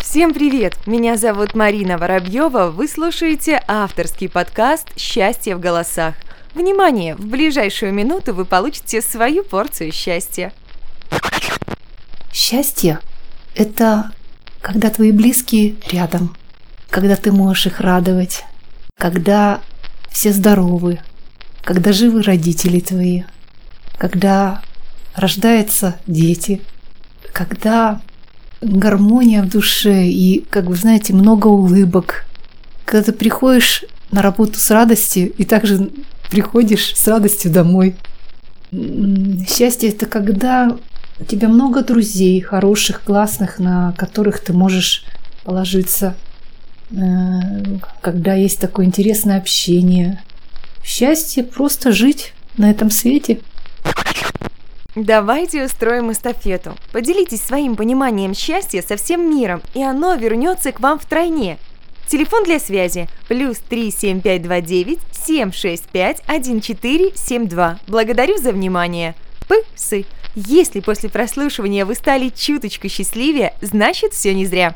Всем привет! Меня зовут Марина Воробьева. Вы слушаете авторский подкаст «Счастье в голосах». Внимание! В ближайшую минуту вы получите свою порцию счастья. Счастье – это когда твои близкие рядом, когда ты можешь их радовать, когда все здоровы, когда живы родители твои, когда рождаются дети, когда гармония в душе и, как вы знаете, много улыбок. Когда ты приходишь на работу с радостью и также приходишь с радостью домой. Счастье – это когда у тебя много друзей, хороших, классных, на которых ты можешь положиться, э, когда есть такое интересное общение. Счастье – просто жить на этом свете – Давайте устроим эстафету. Поделитесь своим пониманием счастья со всем миром, и оно вернется к вам втройне. Телефон для связи плюс 37529 765 1472. Благодарю за внимание. Псы. Если после прослушивания вы стали чуточку счастливее, значит все не зря.